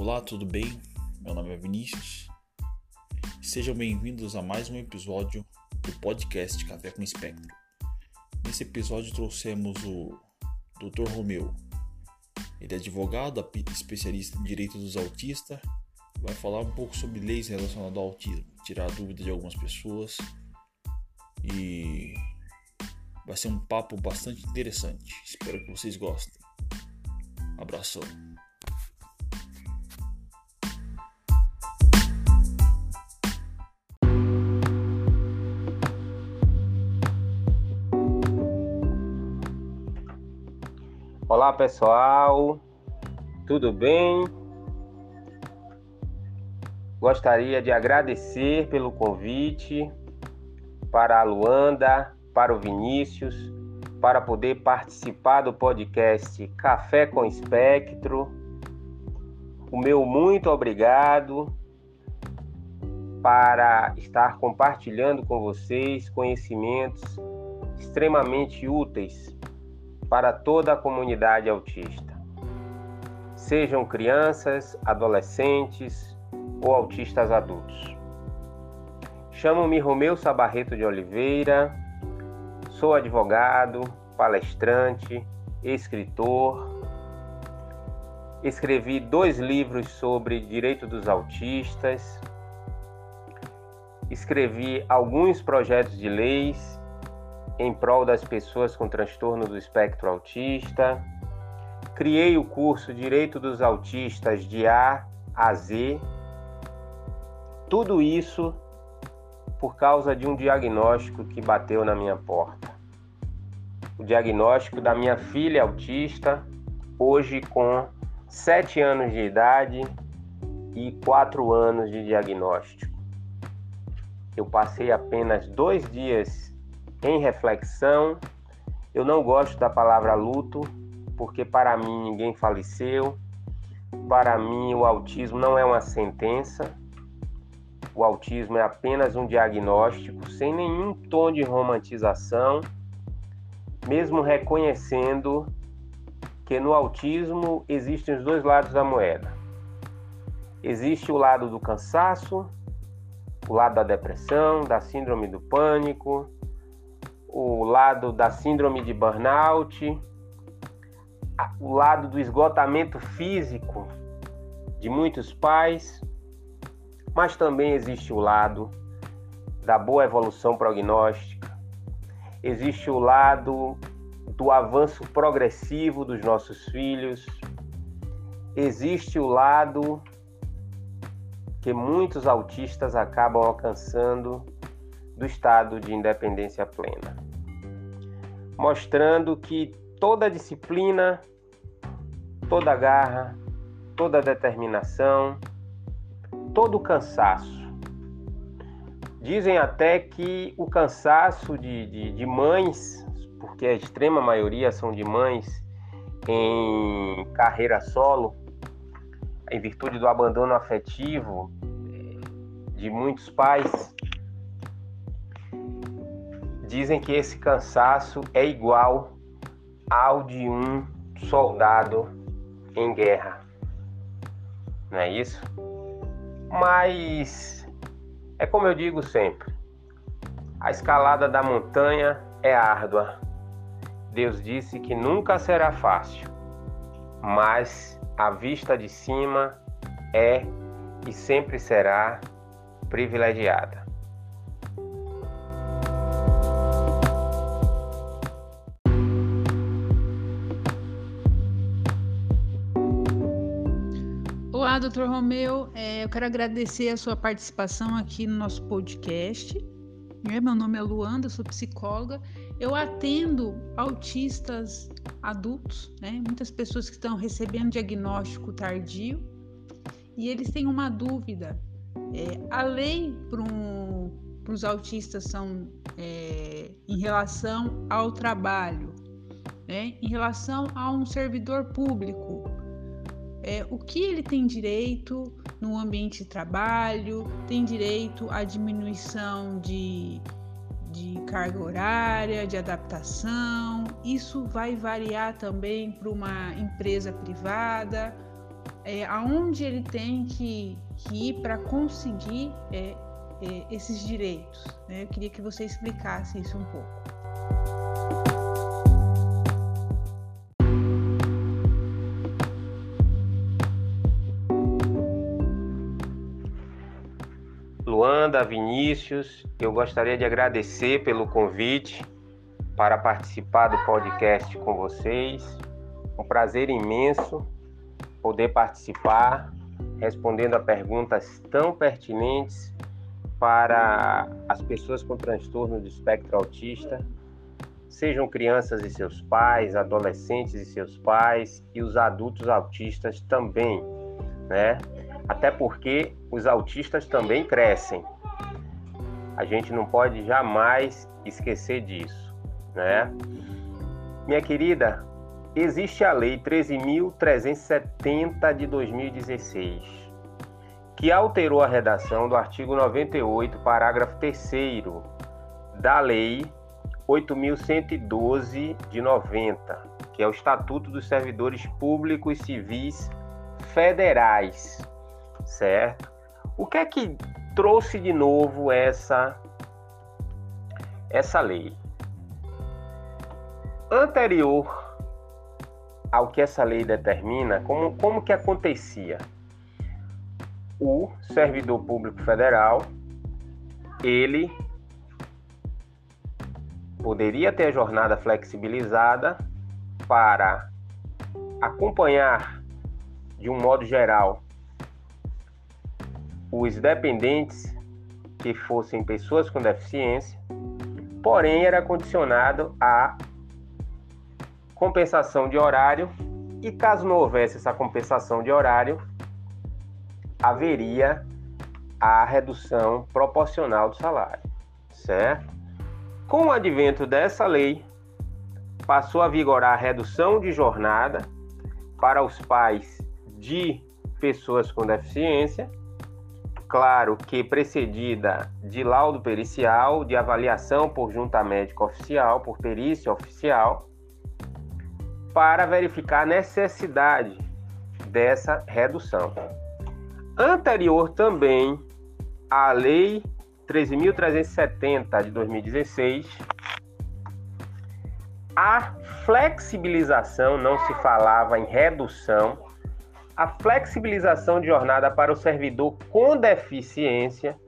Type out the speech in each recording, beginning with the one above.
Olá, tudo bem? Meu nome é Vinícius. Sejam bem-vindos a mais um episódio do podcast Café com Espectro. Nesse episódio trouxemos o Dr. Romeu. Ele é advogado, especialista em direito dos autistas, vai falar um pouco sobre leis relacionadas ao autismo, tirar dúvidas de algumas pessoas e vai ser um papo bastante interessante. Espero que vocês gostem. Abração. Olá pessoal, tudo bem? Gostaria de agradecer pelo convite para a Luanda, para o Vinícius, para poder participar do podcast Café com Espectro. O meu muito obrigado para estar compartilhando com vocês conhecimentos extremamente úteis para toda a comunidade autista. Sejam crianças, adolescentes ou autistas adultos. Chamo-me Romeu Sabarreto de Oliveira, sou advogado, palestrante, escritor. Escrevi dois livros sobre direito dos autistas. Escrevi alguns projetos de leis em prol das pessoas com transtorno do espectro autista. Criei o curso Direito dos Autistas de A a Z. Tudo isso por causa de um diagnóstico que bateu na minha porta. O diagnóstico da minha filha autista, hoje com 7 anos de idade e 4 anos de diagnóstico. Eu passei apenas dois dias em reflexão. Eu não gosto da palavra luto, porque para mim ninguém faleceu. Para mim, o autismo não é uma sentença. O autismo é apenas um diagnóstico sem nenhum tom de romantização, mesmo reconhecendo que no autismo existem os dois lados da moeda. Existe o lado do cansaço, o lado da depressão, da síndrome do pânico, o lado da síndrome de burnout, o lado do esgotamento físico de muitos pais, mas também existe o lado da boa evolução prognóstica, existe o lado do avanço progressivo dos nossos filhos, existe o lado que muitos autistas acabam alcançando do estado de independência plena, mostrando que toda disciplina, toda garra, toda determinação, todo cansaço. Dizem até que o cansaço de, de, de mães, porque a extrema maioria são de mães em carreira solo, em virtude do abandono afetivo eh, de muitos pais, Dizem que esse cansaço é igual ao de um soldado em guerra. Não é isso? Mas é como eu digo sempre: a escalada da montanha é árdua. Deus disse que nunca será fácil, mas a vista de cima é e sempre será privilegiada. Doutor Romeu. É, eu quero agradecer a sua participação aqui no nosso podcast. É, meu nome é Luanda, sou psicóloga. Eu atendo autistas adultos, né? muitas pessoas que estão recebendo diagnóstico tardio e eles têm uma dúvida. É, a lei para um, os autistas são é, em relação ao trabalho, né? em relação a um servidor público é, o que ele tem direito no ambiente de trabalho, tem direito à diminuição de, de carga horária, de adaptação. Isso vai variar também para uma empresa privada. É, aonde ele tem que, que ir para conseguir é, é, esses direitos. Né? Eu queria que você explicasse isso um pouco. Luanda, Vinícius, eu gostaria de agradecer pelo convite para participar do podcast com vocês. Um prazer imenso poder participar respondendo a perguntas tão pertinentes para as pessoas com transtorno do espectro autista, sejam crianças e seus pais, adolescentes e seus pais e os adultos autistas também, né? Até porque os autistas também crescem. A gente não pode jamais esquecer disso, né? Minha querida, existe a lei 13370 de 2016 que alterou a redação do artigo 98, parágrafo 3 da Lei 8.112 de 90, que é o Estatuto dos Servidores Públicos Civis Federais, certo? O que é que trouxe de novo essa essa lei? Anterior ao que essa lei determina, como, como que acontecia? o servidor público federal ele poderia ter a jornada flexibilizada para acompanhar de um modo geral os dependentes que fossem pessoas com deficiência, porém era condicionado a compensação de horário e caso não houvesse essa compensação de horário, haveria a redução proporcional do salário, certo? Com o advento dessa lei, passou a vigorar a redução de jornada para os pais de pessoas com deficiência, claro que precedida de laudo pericial, de avaliação por junta médica oficial, por perícia oficial, para verificar a necessidade dessa redução. Anterior também à Lei 13.370 de 2016, a flexibilização, não se falava em redução, a flexibilização de jornada para o servidor com deficiência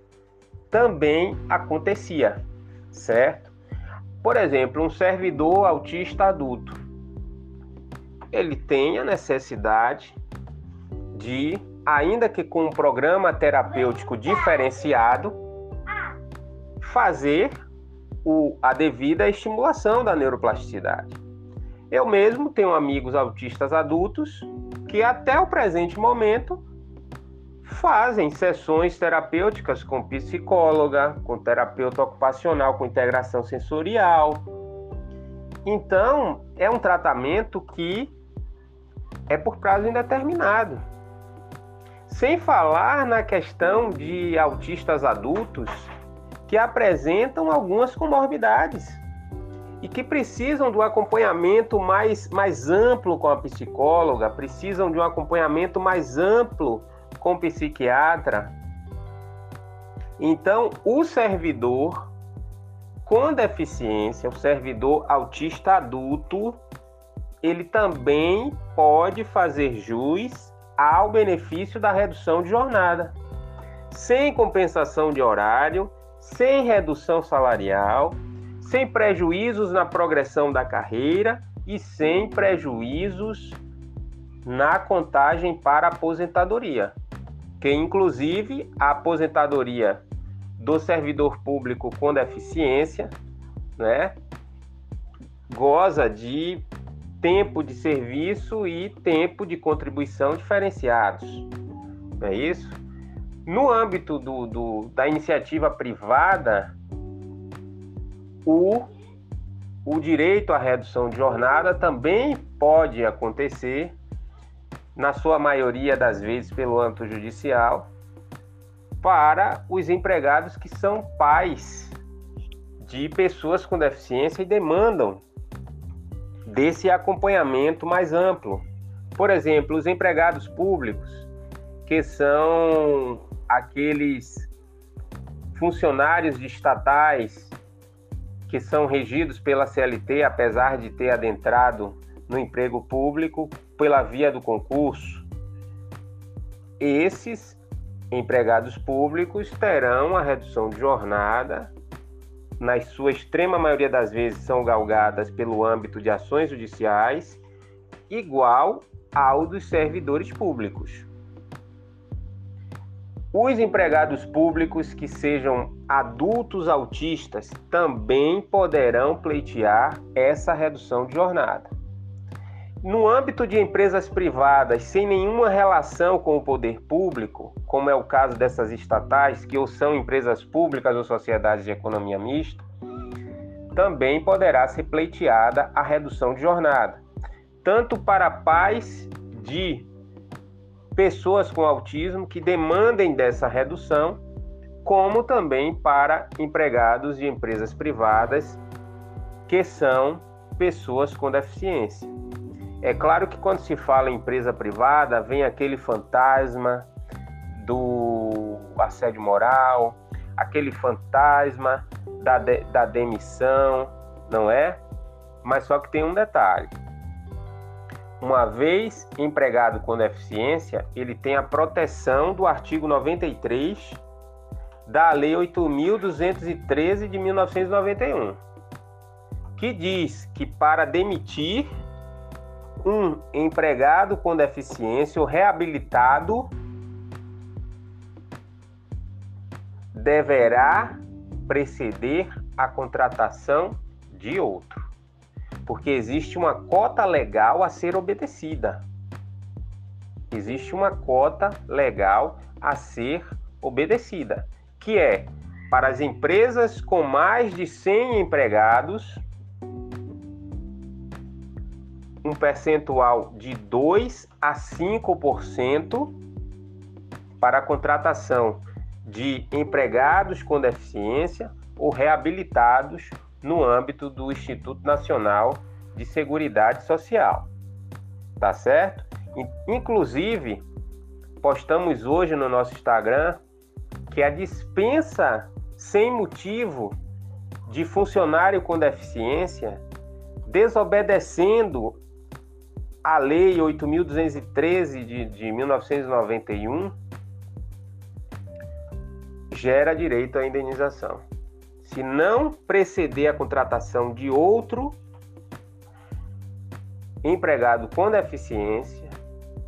também acontecia, certo? Por exemplo, um servidor autista adulto, ele tem a necessidade de ainda que com um programa terapêutico diferenciado, fazer o, a devida estimulação da neuroplasticidade. Eu mesmo tenho amigos autistas adultos que até o presente momento fazem sessões terapêuticas com psicóloga, com terapeuta ocupacional, com integração sensorial. Então, é um tratamento que é por prazo indeterminado. Sem falar na questão de autistas adultos que apresentam algumas comorbidades e que precisam de um acompanhamento mais, mais amplo com a psicóloga, precisam de um acompanhamento mais amplo com o psiquiatra. Então, o servidor com deficiência, o servidor autista adulto, ele também pode fazer jus ao benefício da redução de jornada, sem compensação de horário, sem redução salarial, sem prejuízos na progressão da carreira e sem prejuízos na contagem para aposentadoria, que inclusive a aposentadoria do servidor público com deficiência, né, goza de tempo de serviço e tempo de contribuição diferenciados. É isso? No âmbito do, do, da iniciativa privada, o, o direito à redução de jornada também pode acontecer, na sua maioria das vezes pelo âmbito judicial, para os empregados que são pais de pessoas com deficiência e demandam desse acompanhamento mais amplo. Por exemplo, os empregados públicos que são aqueles funcionários estatais que são regidos pela CLT, apesar de ter adentrado no emprego público pela via do concurso. Esses empregados públicos terão a redução de jornada, na sua extrema maioria das vezes são galgadas pelo âmbito de ações judiciais, igual ao dos servidores públicos. Os empregados públicos que sejam adultos autistas também poderão pleitear essa redução de jornada. No âmbito de empresas privadas sem nenhuma relação com o poder público, como é o caso dessas estatais, que ou são empresas públicas ou sociedades de economia mista, também poderá ser pleiteada a redução de jornada, tanto para pais de pessoas com autismo que demandem dessa redução, como também para empregados de empresas privadas que são pessoas com deficiência. É claro que quando se fala em empresa privada, vem aquele fantasma do assédio moral, aquele fantasma da, de, da demissão, não é? Mas só que tem um detalhe uma vez empregado com deficiência, ele tem a proteção do artigo 93 da Lei 8.213 de 1991, que diz que para demitir um empregado com deficiência ou reabilitado deverá preceder a contratação de outro porque existe uma cota legal a ser obedecida. Existe uma cota legal a ser obedecida, que é para as empresas com mais de 100 empregados, um percentual de 2 a 5% para a contratação de empregados com deficiência ou reabilitados no âmbito do Instituto Nacional de Seguridade Social. Tá certo? Inclusive, postamos hoje no nosso Instagram que a dispensa sem motivo de funcionário com deficiência, desobedecendo a Lei 8.213 de, de 1991, gera direito à indenização se não preceder a contratação de outro empregado com deficiência,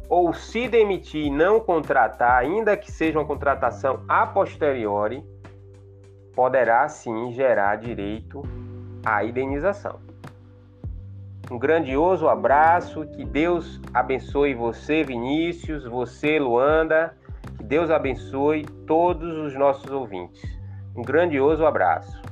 ou se demitir e não contratar, ainda que seja uma contratação a posteriori, poderá sim gerar direito à indenização. Um grandioso abraço, que Deus abençoe você, Vinícius, você, Luanda, que Deus abençoe todos os nossos ouvintes. Um grandioso abraço.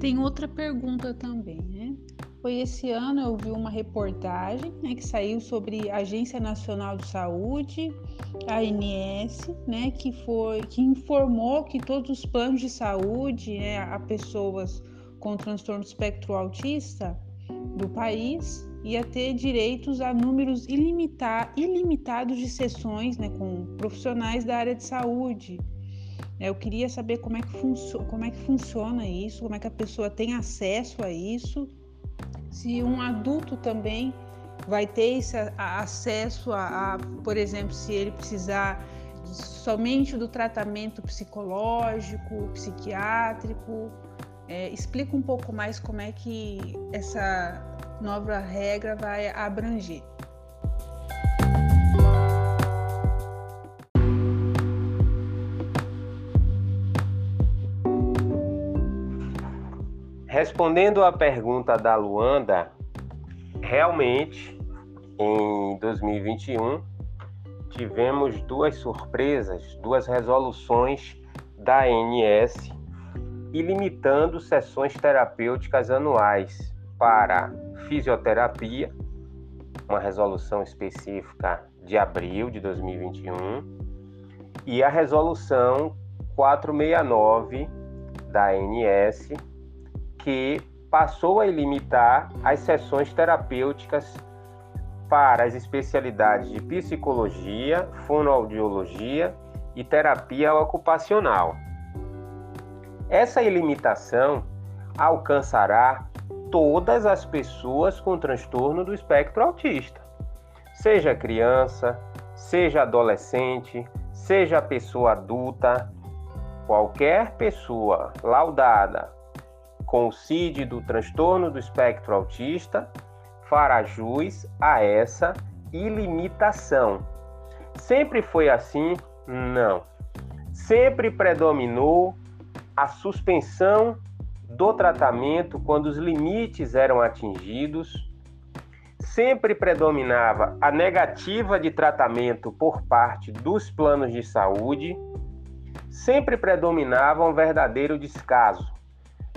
Tem outra pergunta também, né? Foi esse ano eu vi uma reportagem né, que saiu sobre a Agência Nacional de Saúde, a ANS, né, que foi que informou que todos os planos de saúde né, a pessoas com transtorno espectro autista do país ia ter direitos a números ilimitados de sessões né, com profissionais da área de saúde. Eu queria saber como é, que como é que funciona isso, como é que a pessoa tem acesso a isso, se um adulto também vai ter esse acesso a, a por exemplo, se ele precisar somente do tratamento psicológico, psiquiátrico. É, explica um pouco mais como é que essa nova regra vai abranger. Respondendo à pergunta da Luanda, realmente em 2021 tivemos duas surpresas, duas resoluções da ANS ilimitando sessões terapêuticas anuais para fisioterapia, uma resolução específica de abril de 2021, e a resolução 469 da ANS, que passou a limitar as sessões terapêuticas para as especialidades de psicologia, fonoaudiologia e terapia ocupacional. Essa ilimitação alcançará todas as pessoas com transtorno do espectro autista, seja criança, seja adolescente, seja pessoa adulta, qualquer pessoa laudada com o CID do transtorno do espectro autista fará jus a essa ilimitação. Sempre foi assim? Não. Sempre predominou a suspensão do tratamento quando os limites eram atingidos. Sempre predominava a negativa de tratamento por parte dos planos de saúde. Sempre predominava um verdadeiro descaso.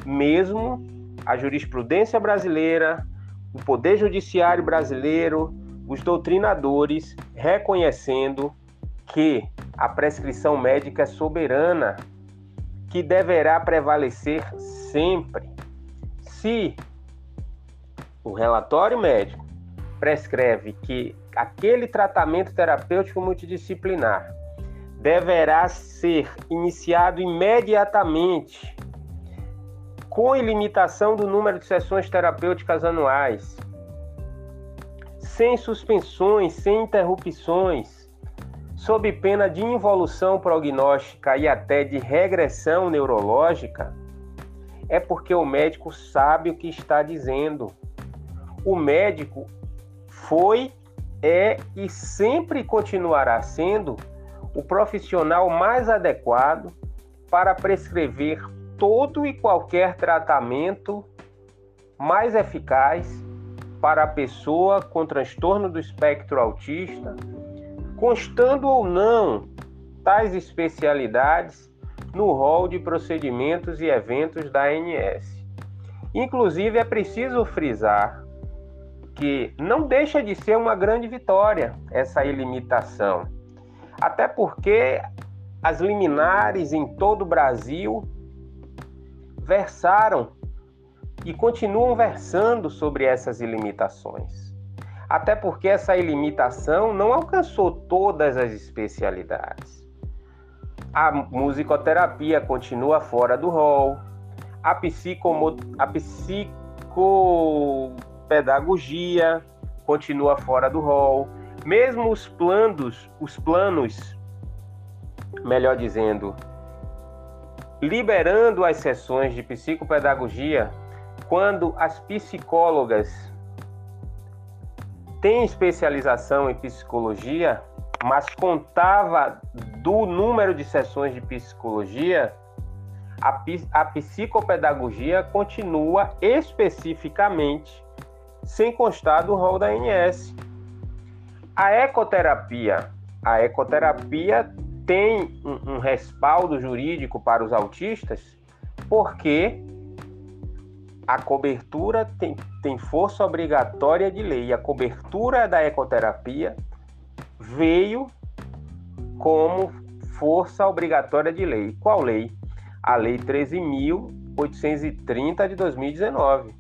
Mesmo a jurisprudência brasileira, o Poder Judiciário brasileiro, os doutrinadores reconhecendo que a prescrição médica é soberana, que deverá prevalecer sempre. Se o relatório médico prescreve que aquele tratamento terapêutico multidisciplinar deverá ser iniciado imediatamente com ilimitação do número de sessões terapêuticas anuais, sem suspensões, sem interrupções, sob pena de involução prognóstica e até de regressão neurológica, é porque o médico sabe o que está dizendo. O médico foi, é e sempre continuará sendo o profissional mais adequado para prescrever todo e qualquer tratamento mais eficaz para a pessoa com transtorno do espectro autista, constando ou não tais especialidades no rol de procedimentos e eventos da ANS. Inclusive, é preciso frisar que não deixa de ser uma grande vitória essa ilimitação, até porque as liminares em todo o Brasil versaram e continuam versando sobre essas ilimitações. Até porque essa ilimitação não alcançou todas as especialidades. A musicoterapia continua fora do rol, a, psicomo... a psicopedagogia continua fora do rol, mesmo os planos, os planos, melhor dizendo, liberando as sessões de psicopedagogia quando as psicólogas têm especialização em psicologia, mas contava do número de sessões de psicologia, a, a psicopedagogia continua especificamente sem constar do rol da ANS. A ecoterapia, a ecoterapia tem um, um respaldo jurídico para os autistas, porque a cobertura tem, tem força obrigatória de lei. A cobertura da ecoterapia veio como força obrigatória de lei. Qual lei? A Lei 13.830 de 2019,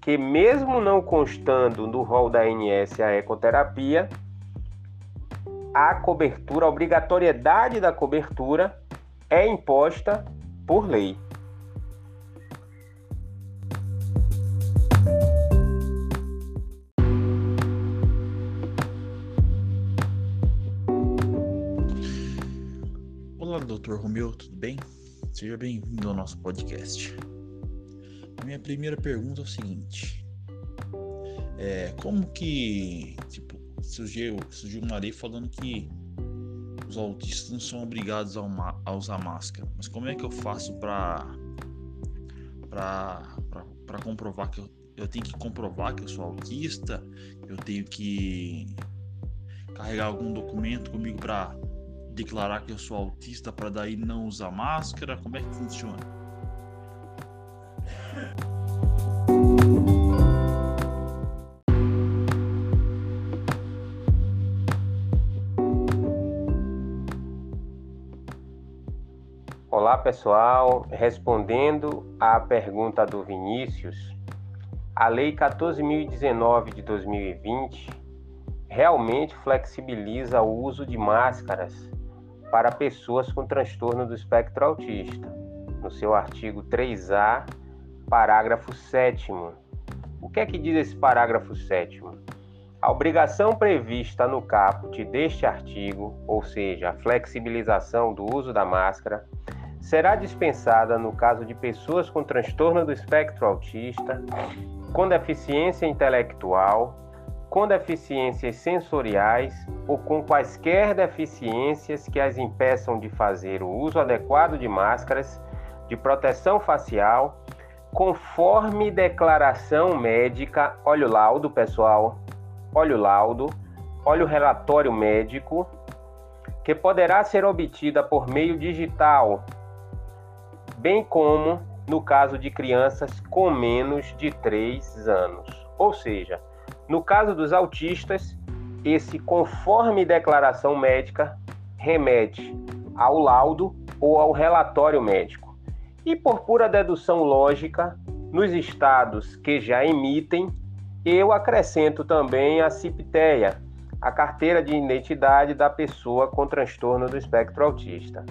que mesmo não constando no rol da ANS a ecoterapia, a cobertura, a obrigatoriedade da cobertura é imposta por lei. Doutor Romeu, tudo bem? Seja bem-vindo ao nosso podcast. Minha primeira pergunta é o seguinte: é, como que, tipo, surgiu, surgiu uma lei falando que os autistas não são obrigados a, uma, a usar máscara. Mas como é que eu faço para para comprovar que eu, eu tenho que comprovar que eu sou autista? Eu tenho que carregar algum documento comigo para declarar que eu sou autista para daí não usar máscara? Como é que funciona? Olá pessoal, respondendo à pergunta do Vinícius, a Lei 14.019 de 2020 realmente flexibiliza o uso de máscaras para pessoas com transtorno do espectro autista, no seu artigo 3A, parágrafo 7. O que é que diz esse parágrafo 7? A obrigação prevista no caput deste artigo, ou seja, a flexibilização do uso da máscara, será dispensada no caso de pessoas com transtorno do espectro autista, com deficiência intelectual, com deficiências sensoriais ou com quaisquer deficiências que as impeçam de fazer o uso adequado de máscaras de proteção facial, conforme declaração médica, olha o laudo, pessoal, olha o laudo, olha o relatório médico, que poderá ser obtida por meio digital bem como no caso de crianças com menos de 3 anos. Ou seja, no caso dos autistas, esse conforme declaração médica remete ao laudo ou ao relatório médico. E por pura dedução lógica, nos estados que já emitem, eu acrescento também a CIPTEA, a carteira de identidade da pessoa com transtorno do espectro autista.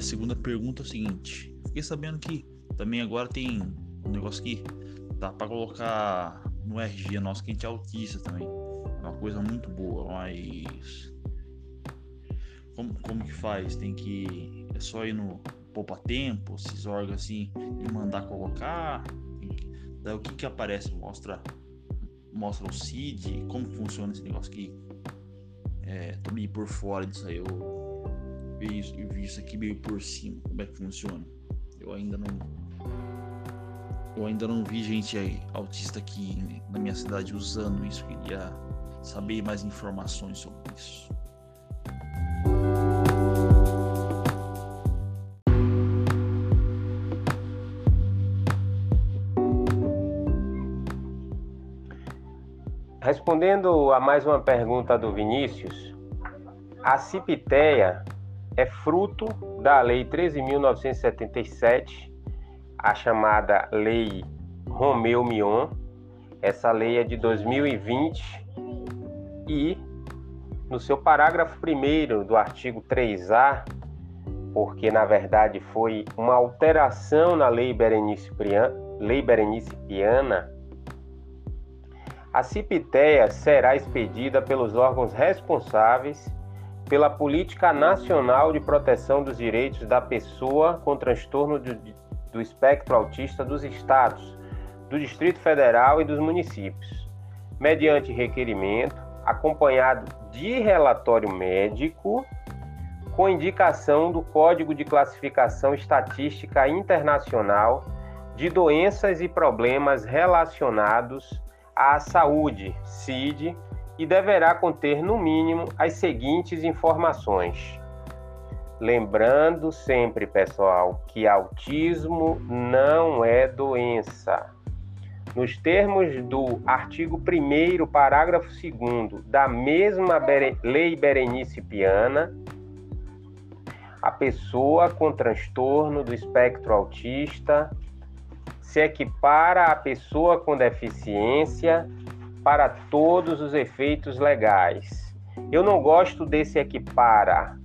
Minha segunda pergunta é o seguinte: fiquei sabendo que também agora tem um negócio que dá para colocar no RG nosso que a gente é autista também. É uma coisa muito boa, mas como, como que faz? Tem que é só ir no poupa tempo, esses órgãos assim e mandar colocar. Daí o que que aparece? Mostra mostra o CID, como funciona esse negócio aqui. É, tô meio por fora disso aí. Eu ver isso, vi isso aqui meio por cima, como é que funciona. Eu ainda não. Eu ainda não vi gente aí, autista aqui na minha cidade usando isso. Queria saber mais informações sobre isso. Respondendo a mais uma pergunta do Vinícius, a Cipiteia é fruto da Lei 13.977, a chamada Lei Romeu Mion. Essa lei é de 2020 e, no seu parágrafo 1 do artigo 3A, porque na verdade foi uma alteração na Lei Berenice, lei Berenice Piana, a CIPTEA será expedida pelos órgãos responsáveis pela Política Nacional de Proteção dos Direitos da Pessoa com Transtorno do, do Espectro Autista dos Estados, do Distrito Federal e dos municípios, mediante requerimento, acompanhado de relatório médico, com indicação do Código de Classificação Estatística Internacional de Doenças e Problemas Relacionados à Saúde, CID, e deverá conter, no mínimo, as seguintes informações. Lembrando sempre, pessoal, que autismo não é doença. Nos termos do artigo 1, parágrafo 2 da mesma Lei Berenice Piana, a pessoa com transtorno do espectro autista se equipara à pessoa com deficiência para todos os efeitos legais. Eu não gosto desse equipara.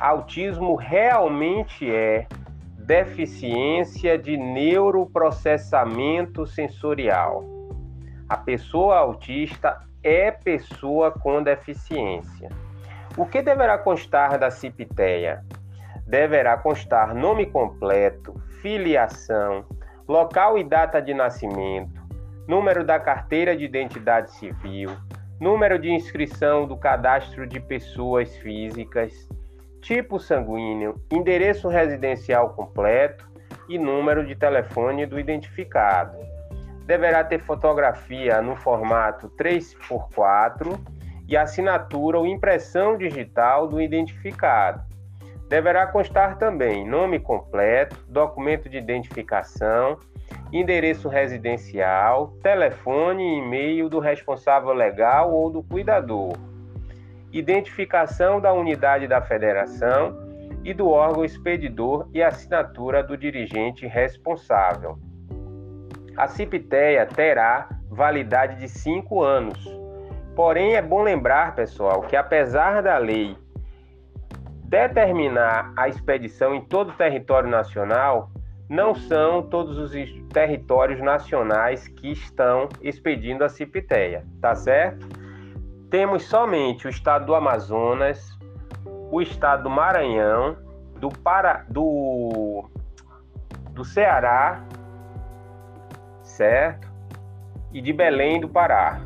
Autismo realmente é deficiência de neuroprocessamento sensorial. A pessoa autista é pessoa com deficiência. O que deverá constar da CIPTEA? Deverá constar nome completo, filiação, local e data de nascimento, número da carteira de identidade civil, número de inscrição do cadastro de pessoas físicas, tipo sanguíneo, endereço residencial completo e número de telefone do identificado. Deverá ter fotografia no formato 3x4 e assinatura ou impressão digital do identificado. Deverá constar também nome completo, documento de identificação endereço residencial, telefone e e-mail do responsável legal ou do cuidador, identificação da unidade da federação e do órgão expedidor e assinatura do dirigente responsável. A CIPTEA terá validade de cinco anos. Porém, é bom lembrar, pessoal, que apesar da lei determinar a expedição em todo o território nacional, não são todos os territórios nacionais que estão expedindo a CIPTEA, tá certo? Temos somente o estado do Amazonas, o estado do Maranhão, do, Para, do, do Ceará, certo? E de Belém do Pará.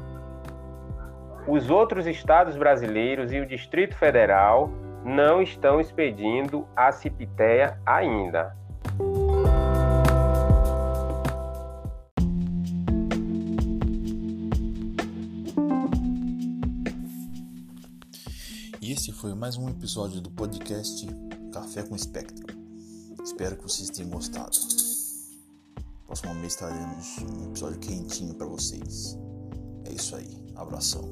Os outros estados brasileiros e o Distrito Federal não estão expedindo a CIPTEA ainda. Foi mais um episódio do podcast Café com Espectro. Espero que vocês tenham gostado. Próximo mês traremos um episódio quentinho para vocês. É isso aí. Abração.